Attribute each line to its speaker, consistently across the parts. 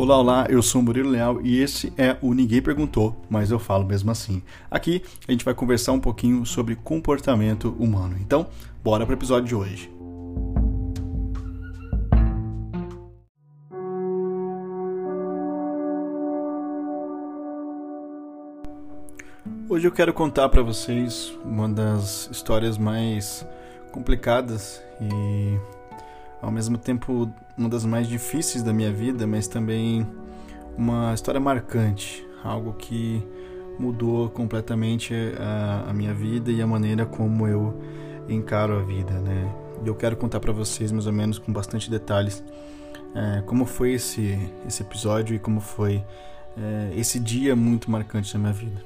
Speaker 1: Olá, olá, eu sou o Murilo Leal e esse é o Ninguém Perguntou, mas eu falo mesmo assim. Aqui a gente vai conversar um pouquinho sobre comportamento humano. Então, bora para o episódio de hoje. Hoje eu quero contar para vocês uma das histórias mais complicadas e ao mesmo tempo uma das mais difíceis da minha vida, mas também uma história marcante, algo que mudou completamente a, a minha vida e a maneira como eu encaro a vida, né? E eu quero contar para vocês mais ou menos com bastante detalhes é, como foi esse esse episódio e como foi é, esse dia muito marcante na minha vida.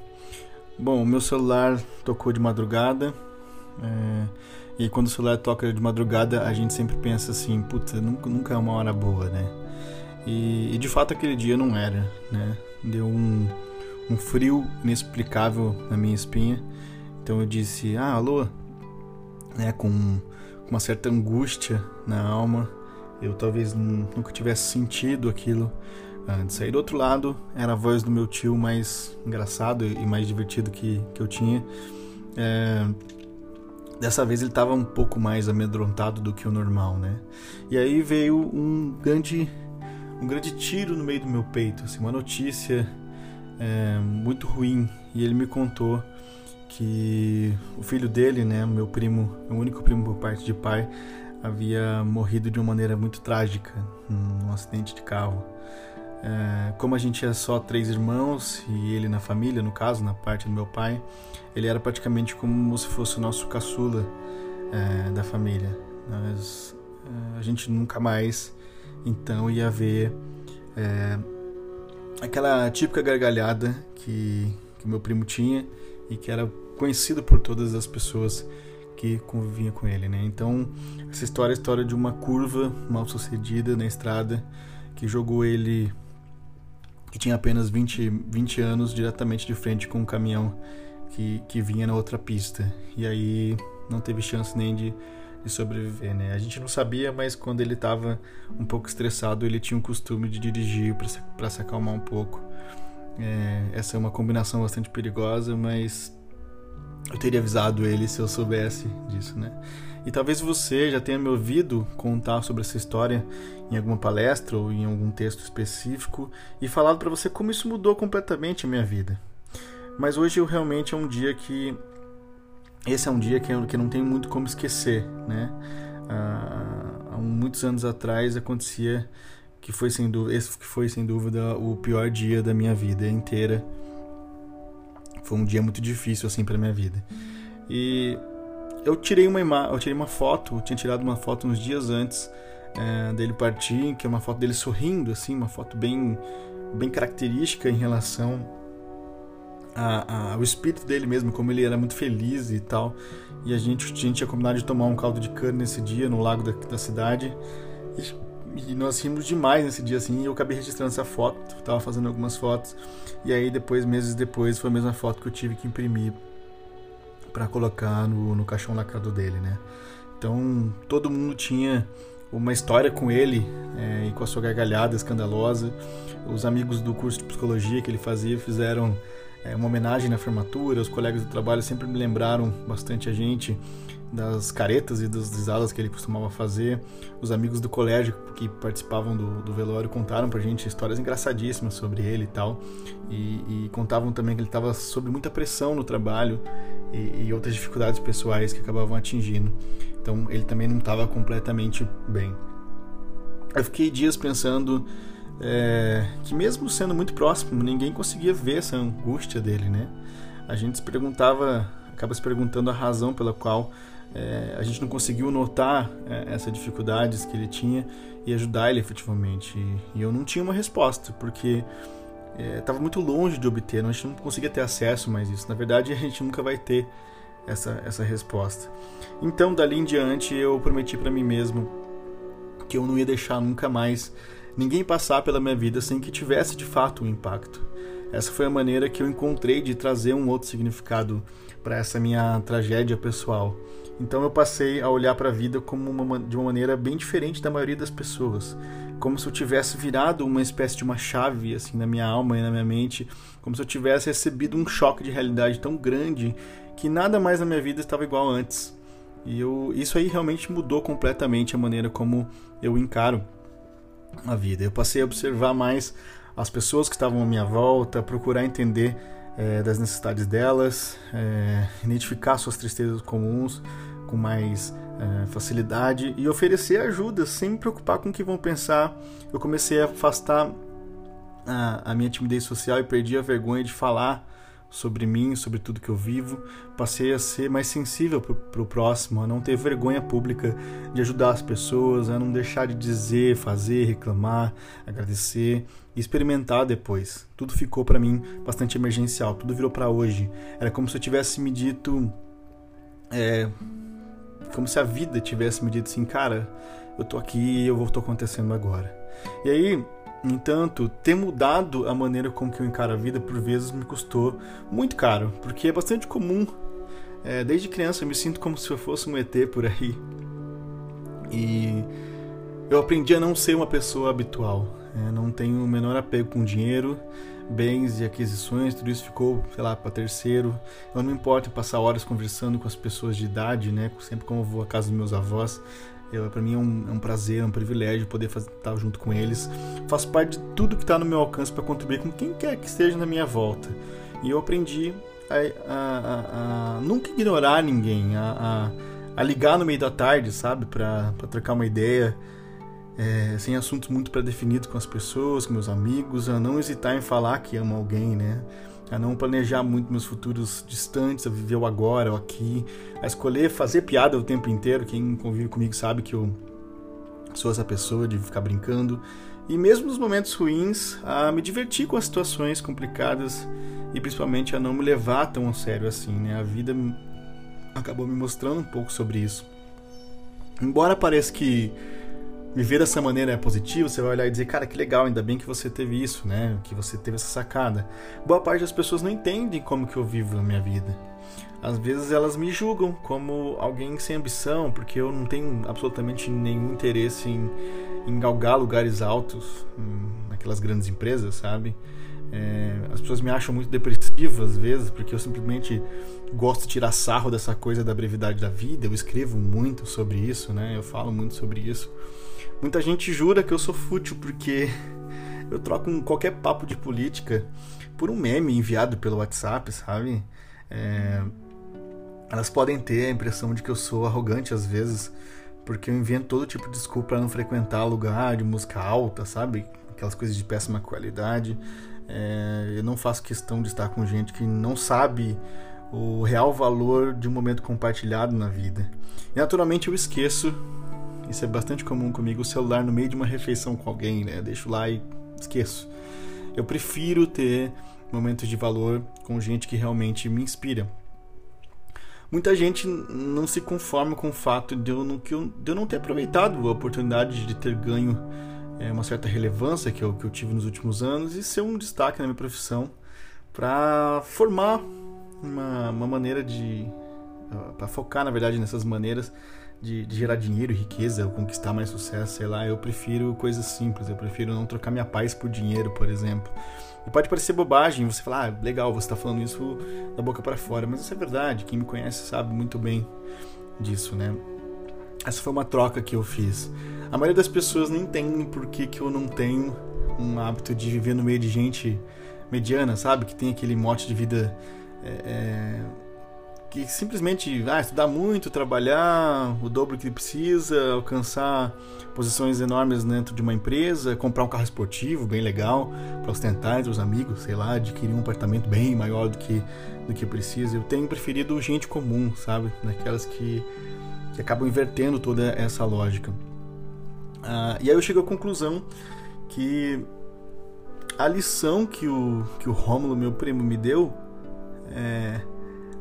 Speaker 1: Bom, o meu celular tocou de madrugada. É, e quando o celular toca de madrugada, a gente sempre pensa assim: puta, nunca, nunca é uma hora boa, né? E, e de fato aquele dia não era, né? Deu um, um frio inexplicável na minha espinha. Então eu disse: ah, alô? Né, com, com uma certa angústia na alma. Eu talvez nunca tivesse sentido aquilo antes. Aí do outro lado era a voz do meu tio mais engraçado e mais divertido que, que eu tinha. É, dessa vez ele estava um pouco mais amedrontado do que o normal, né? E aí veio um grande, um grande tiro no meio do meu peito, assim, uma notícia é, muito ruim. E ele me contou que o filho dele, né, meu primo, meu único primo por parte de pai, havia morrido de uma maneira muito trágica num acidente de carro. É, como a gente é só três irmãos e ele na família, no caso, na parte do meu pai, ele era praticamente como se fosse o nosso caçula é, da família. Nós, é, a gente nunca mais, então, ia ver é, aquela típica gargalhada que, que meu primo tinha e que era conhecido por todas as pessoas que conviviam com ele, né? Então, essa história é a história de uma curva mal sucedida na estrada que jogou ele que tinha apenas 20, 20 anos, diretamente de frente com um caminhão que, que vinha na outra pista. E aí não teve chance nem de, de sobreviver, né? A gente não sabia, mas quando ele estava um pouco estressado, ele tinha o costume de dirigir para se acalmar um pouco. É, essa é uma combinação bastante perigosa, mas eu teria avisado ele se eu soubesse disso, né? E talvez você já tenha me ouvido contar sobre essa história em alguma palestra ou em algum texto específico e falado para você como isso mudou completamente a minha vida. Mas hoje eu realmente é um dia que esse é um dia que eu, que não tenho muito como esquecer, né? há muitos anos atrás acontecia que foi sem dúvida, esse foi sem dúvida o pior dia da minha vida inteira. Foi um dia muito difícil assim para minha vida. E eu tirei uma eu tirei uma foto, eu tinha tirado uma foto uns dias antes é, dele partir, que é uma foto dele sorrindo, assim, uma foto bem, bem característica em relação a, a, ao espírito dele mesmo, como ele era muito feliz e tal. E a gente, a gente tinha combinado de tomar um caldo de cana nesse dia, no lago da, da cidade. E, e, nós rimos demais nesse dia, assim, e eu acabei registrando essa foto, tava fazendo algumas fotos. E aí, depois, meses depois, foi a mesma foto que eu tive que imprimir para colocar no, no caixão lacrado dele, né? Então todo mundo tinha uma história com ele é, e com a sua gargalhada escandalosa. Os amigos do curso de psicologia que ele fazia fizeram é, uma homenagem na formatura. Os colegas do trabalho sempre me lembraram bastante a gente das caretas e das risadas que ele costumava fazer. Os amigos do colégio que participavam do, do velório contaram pra gente histórias engraçadíssimas sobre ele e tal. E, e contavam também que ele estava sob muita pressão no trabalho e, e, outras dificuldades pessoais que acabavam atingindo. Então ele também não estava completamente bem. Eu fiquei dias pensando é, que mesmo sendo muito próximo, ninguém conseguia ver essa angústia dele, né? A gente se perguntava, acaba se perguntando a razão pela qual é, a gente não conseguiu notar é, essas dificuldades que ele tinha e ajudar ele efetivamente. E, e eu não tinha uma resposta, porque estava é, muito longe de obter, a gente não conseguia ter acesso mais isso. Na verdade, a gente nunca vai ter essa, essa resposta. Então, dali em diante, eu prometi para mim mesmo que eu não ia deixar nunca mais ninguém passar pela minha vida sem que tivesse de fato um impacto. Essa foi a maneira que eu encontrei de trazer um outro significado para essa minha tragédia pessoal. Então eu passei a olhar para a vida como uma, de uma maneira bem diferente da maioria das pessoas, como se eu tivesse virado uma espécie de uma chave assim na minha alma e na minha mente, como se eu tivesse recebido um choque de realidade tão grande que nada mais na minha vida estava igual antes. E eu, isso aí realmente mudou completamente a maneira como eu encaro a vida. Eu passei a observar mais as pessoas que estavam à minha volta, procurar entender é, das necessidades delas, é, identificar suas tristezas comuns com mais é, facilidade e oferecer ajuda sem me preocupar com o que vão pensar. Eu comecei a afastar a, a minha timidez social e perdi a vergonha de falar sobre mim, sobre tudo que eu vivo. Passei a ser mais sensível para o próximo, a não ter vergonha pública de ajudar as pessoas, a não deixar de dizer, fazer, reclamar, agradecer e experimentar depois. Tudo ficou para mim bastante emergencial, tudo virou para hoje. Era como se eu tivesse me dito. É, como se a vida tivesse me dito assim, cara, eu tô aqui e eu vou tô acontecendo agora. E aí, entanto, ter mudado a maneira com que eu encaro a vida por vezes me custou muito caro, porque é bastante comum. É, desde criança eu me sinto como se eu fosse um ET por aí. E eu aprendi a não ser uma pessoa habitual. É, não tenho o menor apego com dinheiro, bens e aquisições, tudo isso ficou, sei lá, para terceiro. Eu não me importo passar horas conversando com as pessoas de idade, né? Sempre como eu vou à casa dos meus avós. Para mim é um, é um, prazer, é um privilégio poder estar junto com eles. Faço parte de tudo que está no meu alcance para contribuir com quem quer que esteja na minha volta. E eu aprendi a, a, a, a nunca ignorar ninguém, a, ligar no meio da tarde, sabe? Para trocar uma ideia é, sem assuntos muito pré-definidos com as pessoas, com meus amigos, a não hesitar em falar que amo alguém, né? A não planejar muito meus futuros distantes, a viver o agora, o aqui, a escolher fazer piada o tempo inteiro. Quem convive comigo sabe que eu sou essa pessoa de ficar brincando. E mesmo nos momentos ruins, a me divertir com as situações complicadas e principalmente a não me levar tão a sério assim, né? A vida acabou me mostrando um pouco sobre isso. Embora pareça que viver dessa maneira é positivo, você vai olhar e dizer, cara, que legal, ainda bem que você teve isso, né? Que você teve essa sacada. Boa parte das pessoas não entendem como que eu vivo a minha vida. Às vezes elas me julgam como alguém sem ambição, porque eu não tenho absolutamente nenhum interesse em, em galgar lugares altos hum, naquelas grandes empresas, sabe? É, as pessoas me acham muito depressivo às vezes, porque eu simplesmente gosto de tirar sarro dessa coisa da brevidade da vida. Eu escrevo muito sobre isso, né? Eu falo muito sobre isso. Muita gente jura que eu sou fútil porque eu troco um, qualquer papo de política por um meme enviado pelo WhatsApp, sabe? É, elas podem ter a impressão de que eu sou arrogante às vezes, porque eu invento todo tipo de desculpa para não frequentar lugar de música alta, sabe? Aquelas coisas de péssima qualidade. É, eu não faço questão de estar com gente que não sabe o real valor de um momento compartilhado na vida. E naturalmente eu esqueço isso é bastante comum comigo, o celular no meio de uma refeição com alguém, né? deixo lá e esqueço. Eu prefiro ter momentos de valor com gente que realmente me inspira. Muita gente não se conforma com o fato de eu não, de eu não ter aproveitado a oportunidade de ter ganho é, uma certa relevância que eu, que eu tive nos últimos anos e ser um destaque na minha profissão para formar uma, uma maneira de. para focar, na verdade, nessas maneiras de, de, gerar dinheiro, riqueza, ou conquistar mais sucesso, sei lá. Eu prefiro coisas simples, eu prefiro não trocar minha paz por dinheiro, por exemplo. E pode parecer bobagem você falar, ah, legal, você está falando isso da boca para fora, mas isso é verdade. Quem me conhece sabe muito bem disso, né? Essa foi uma troca que eu fiz. A maioria das pessoas não entende por que, que eu não tenho um hábito de viver no meio de gente mediana, sabe? Que tem aquele mote de vida. É, é que simplesmente ah, estudar muito, trabalhar o dobro que precisa, alcançar posições enormes dentro de uma empresa, comprar um carro esportivo bem legal para ostentar entre os amigos, sei lá, adquirir um apartamento bem maior do que do que precisa. Eu tenho preferido gente comum, sabe, naquelas que, que acabam invertendo toda essa lógica. Ah, e aí eu chego à conclusão que a lição que o que o Rômulo, meu primo, me deu é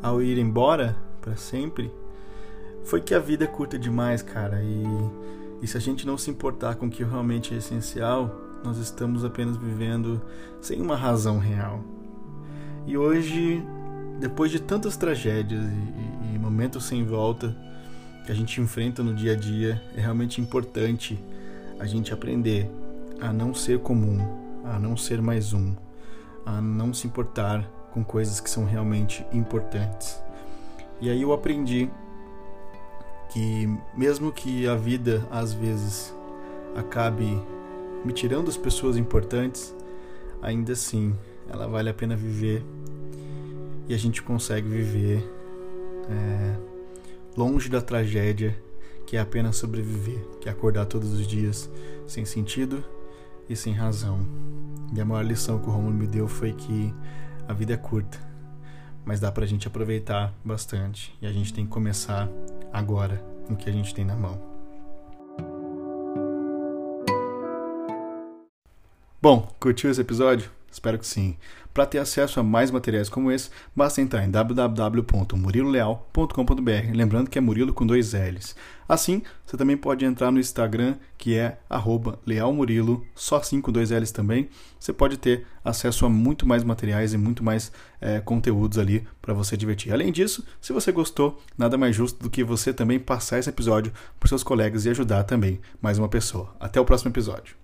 Speaker 1: ao ir embora para sempre foi que a vida é curta demais, cara. E, e se a gente não se importar com o que realmente é essencial, nós estamos apenas vivendo sem uma razão real. E hoje, depois de tantas tragédias e, e, momentos sem volta, que a gente enfrenta no dia a dia, é realmente importante a gente aprender a não ser comum, a não ser mais um, a não se importar com coisas que são realmente importantes. E aí eu aprendi que mesmo que a vida às vezes acabe me tirando as pessoas importantes, ainda assim ela vale a pena viver e a gente consegue viver é, longe da tragédia que é apenas sobreviver, que é acordar todos os dias sem sentido e sem razão. E a maior lição que o Romulo me deu foi que a vida é curta, mas dá pra gente aproveitar bastante e a gente tem que começar agora com o que a gente tem na mão. Bom, curtiu esse episódio? Espero que sim. Para ter acesso a mais materiais como esse, basta entrar em www.muriloleal.com.br, lembrando que é Murilo com dois L's. Assim, você também pode entrar no Instagram, que é lealmurilo, só assim com dois L's também. Você pode ter acesso a muito mais materiais e muito mais é, conteúdos ali para você divertir. Além disso, se você gostou, nada mais justo do que você também passar esse episódio para seus colegas e ajudar também mais uma pessoa. Até o próximo episódio.